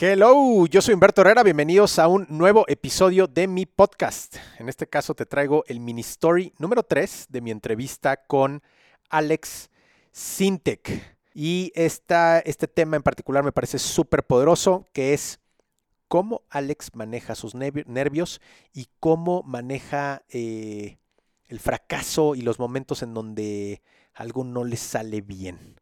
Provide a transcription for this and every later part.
Hello, yo soy Humberto Herrera, bienvenidos a un nuevo episodio de mi podcast. En este caso te traigo el mini story número 3 de mi entrevista con Alex Sintek. Y esta, este tema en particular me parece súper poderoso, que es cómo Alex maneja sus nervios y cómo maneja eh, el fracaso y los momentos en donde algo no le sale bien.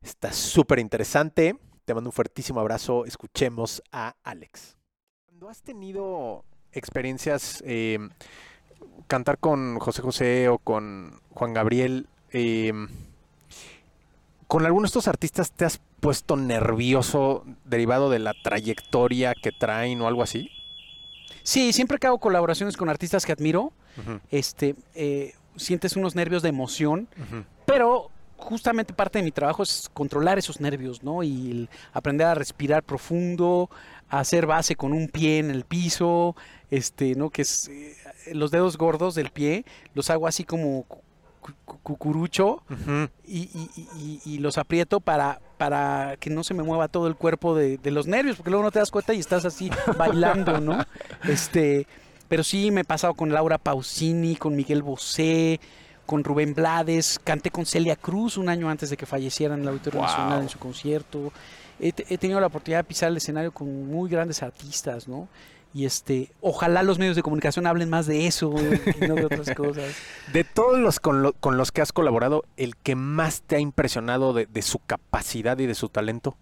Está súper interesante. Te mando un fuertísimo abrazo. Escuchemos a Alex. Cuando has tenido experiencias, eh, cantar con José José o con Juan Gabriel, eh, ¿con alguno de estos artistas te has puesto nervioso derivado de la trayectoria que traen o algo así? Sí, siempre que hago colaboraciones con artistas que admiro, este, eh, sientes unos nervios de emoción, pero justamente parte de mi trabajo es controlar esos nervios, ¿no? Y aprender a respirar profundo, a hacer base con un pie en el piso, este, ¿no? Que es eh, los dedos gordos del pie, los hago así como cucurucho y, los aprieto para, para que no se me mueva todo el cuerpo de, de, los nervios, porque luego no te das cuenta y estás así bailando, ¿no? Este, pero sí me he pasado con Laura Pausini, con Miguel Bosé, con Rubén Blades, canté con Celia Cruz un año antes de que falleciera en el Auditorio Nacional en su concierto. He, tenido la oportunidad de pisar el escenario con muy grandes artistas, ¿no? Y este, ojalá los medios de comunicación hablen más de eso y no de otras cosas. De todos los con, los que has colaborado, ¿el que más te ha impresionado de, de su capacidad y de su talento?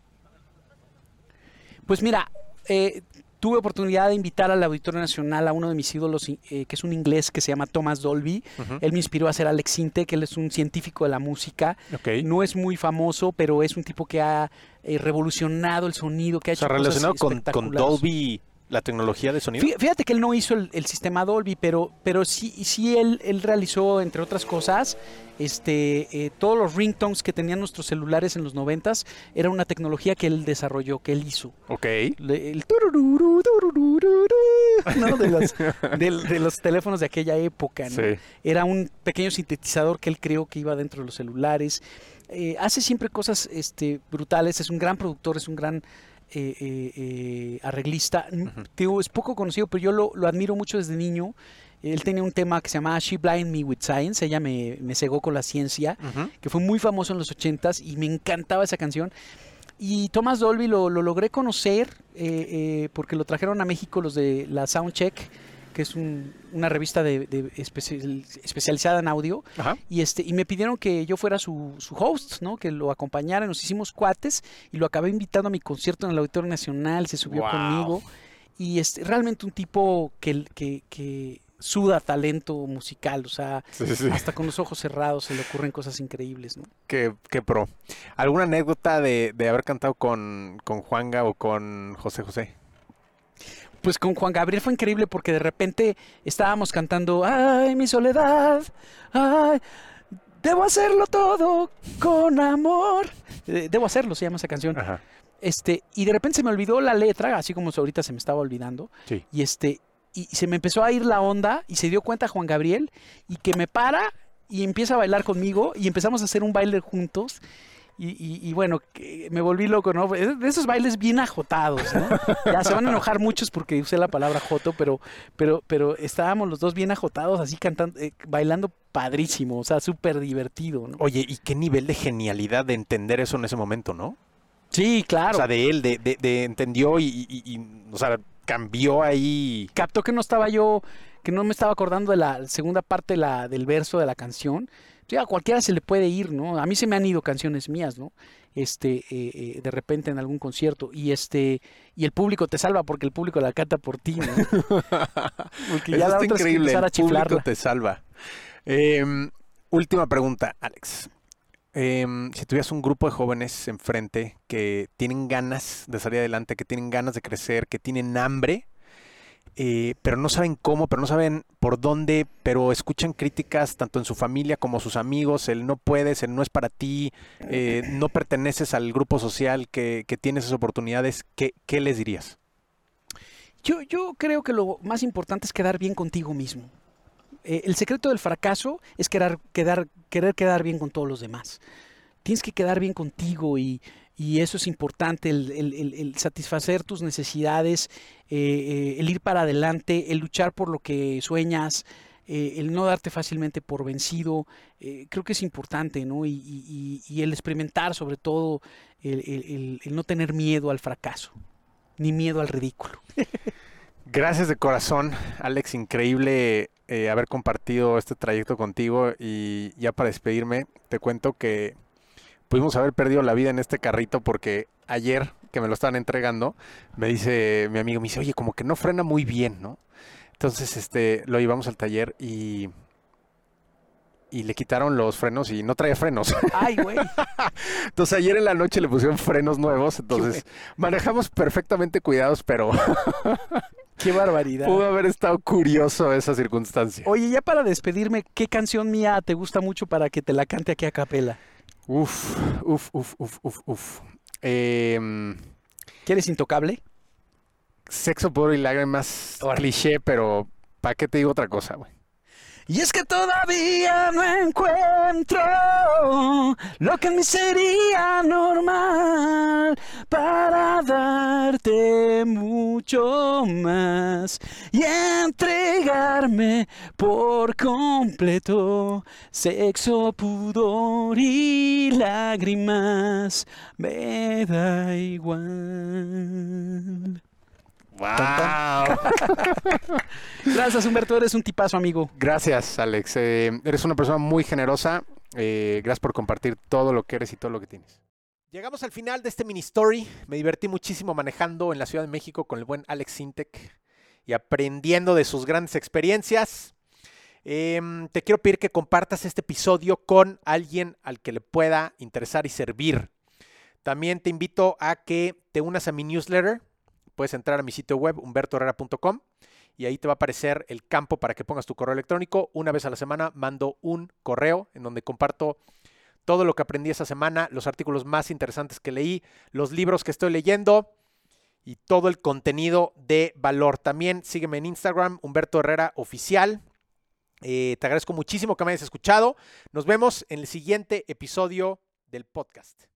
Pues mira, eh, tuve oportunidad de invitar al Auditorio Nacional a uno de mis ídolos, eh, que es un inglés que se llama Thomas Dolby. Él me inspiró a ser Alex Sinte, que él es un científico de la música. No es muy famoso, pero es un tipo que ha eh, revolucionado el sonido, que ha hecho relacionado con, con Dolby la tecnología de sonido? Fíjate que él no hizo el, sistema Dolby, pero, pero sí, sí él, él realizó, entre otras cosas, este, eh, todos los ringtones que tenían nuestros celulares en los noventas, era una tecnología que él desarrolló, que él hizo. Ok. el de, los, teléfonos de aquella época, Era un pequeño sintetizador que él creó que iba dentro de los celulares. Eh, hace siempre cosas este, brutales, es un gran productor, es un gran eh, eh, eh, arreglista. es poco conocido, pero yo lo, admiro mucho desde niño. Él tenía un tema que se llamaba She Blind Me With Science, ella me, cegó con la ciencia, que fue muy famoso en los ochentas y me encantaba esa canción. Y Thomas Dolby lo, lo logré conocer porque lo trajeron a México los de la Soundcheck que es una revista de, especializada en audio, y este y me pidieron que yo fuera su, host, ¿no? Que lo acompañara, nos hicimos cuates y lo acabé invitando a mi concierto en el Auditorio Nacional, se subió conmigo y este realmente un tipo que, que, suda talento musical, o sea, hasta con los ojos cerrados se le ocurren cosas increíbles, ¿no? Qué, qué pro. ¿Alguna anécdota de, de haber cantado con, con Juanga o con José José? Pues con Juan Gabriel fue increíble porque de repente estábamos cantando, ay, mi soledad, ay, debo hacerlo todo con amor. Eh, debo hacerlo, se llama esa canción. Este, y de repente se me olvidó la letra, así como ahorita se me estaba olvidando. Y este, y se me empezó a ir la onda y se dio cuenta Juan Gabriel y que me para y empieza a bailar conmigo y empezamos a hacer un baile juntos. Y, bueno, me volví loco, ¿no? De esos bailes bien ajotados, ¿no? Ya se van a enojar muchos porque usé la palabra joto, pero, pero, pero estábamos los dos bien ajotados, así cantando, eh, bailando padrísimo, o sea, súper divertido, ¿no? Oye, ¿y qué nivel de genialidad de entender eso en ese momento, no? Sí, claro. O sea, de él, de, de, entendió y, y, o sea, cambió ahí. Captó que no estaba yo, que no me estaba acordando de la segunda parte la, del verso de la canción Sí, a cualquiera se le puede ir, ¿no? A mí se me han ido canciones mías, ¿no? Este, eh, eh, de repente en algún concierto y este y el público te salva porque el público la canta por ti, ¿no? Porque ya Eso increíble, el público te salva. Em, última pregunta, Alex. Em, si tuvieras un grupo de jóvenes enfrente que tienen ganas de salir adelante, que tienen ganas de crecer, que tienen hambre, eh, pero no saben cómo, pero no saben por dónde, pero escuchan críticas tanto en su familia como sus amigos, el no puedes, el no es para ti, eh, no perteneces al grupo social que, que tiene esas oportunidades, ¿qué, qué les dirías? Yo, yo, creo que lo más importante es quedar bien contigo mismo. Eh, el secreto del fracaso es querer, quedar, querer quedar bien con todos los demás. Tienes que quedar bien contigo y y eso es importante, el, satisfacer tus necesidades, eh, eh, el ir para adelante, el luchar por lo que sueñas, eh, el no darte fácilmente por vencido, creo que es importante, ¿no? Y, el experimentar sobre todo, el, no tener miedo al fracaso, ni miedo al ridículo. Gracias de corazón, Alex, increíble haber compartido este trayecto contigo y ya para despedirme, te cuento que pudimos haber perdido la vida en este carrito porque ayer que me lo estaban entregando, me dice mi amigo, me dice, oye, como que no frena muy bien, ¿no? Entonces, este, lo llevamos al taller y y le quitaron los frenos y no traía frenos. Ay, güey. entonces ayer en la noche le pusieron frenos nuevos, entonces manejamos perfectamente cuidados, pero Qué barbaridad. Pudo haber estado curioso esa circunstancia. Oye, ya para despedirme, ¿qué canción mía te gusta mucho para que te la cante aquí a capela? Uf, uf, uf, uf, uf, uf. Eh, ¿Quieres intocable? Sexo, puro y lágrimas. Cliché, pero ¿para qué te digo otra cosa, güey? Y es que todavía no encuentro lo que en mí sería normal para darte mucho más y entregarme por completo. Sexo, pudor y lágrimas, me da igual. ¡Wow! Gracias, Humberto. Eres un tipazo, amigo. Gracias, Alex. Eh, eres una persona muy generosa. Eh, gracias por compartir todo lo que eres y todo lo que tienes. Llegamos al final de este mini story. Me divertí muchísimo manejando en la Ciudad de México con el buen Alex Sintec y aprendiendo de sus grandes experiencias. Em, te quiero pedir que compartas este episodio con alguien al que le pueda interesar y servir. También te invito a que te unas a mi newsletter puedes entrar a mi sitio web humbertoherrera.com y ahí te va a aparecer el campo para que pongas tu correo electrónico. Una vez a la semana mando un correo en donde comparto todo lo que aprendí esa semana, los artículos más interesantes que leí, los libros que estoy leyendo y todo el contenido de valor. También sígueme en Instagram, Humberto Herrera Oficial. Eh, te agradezco muchísimo que me hayas escuchado. Nos vemos en el siguiente episodio del podcast.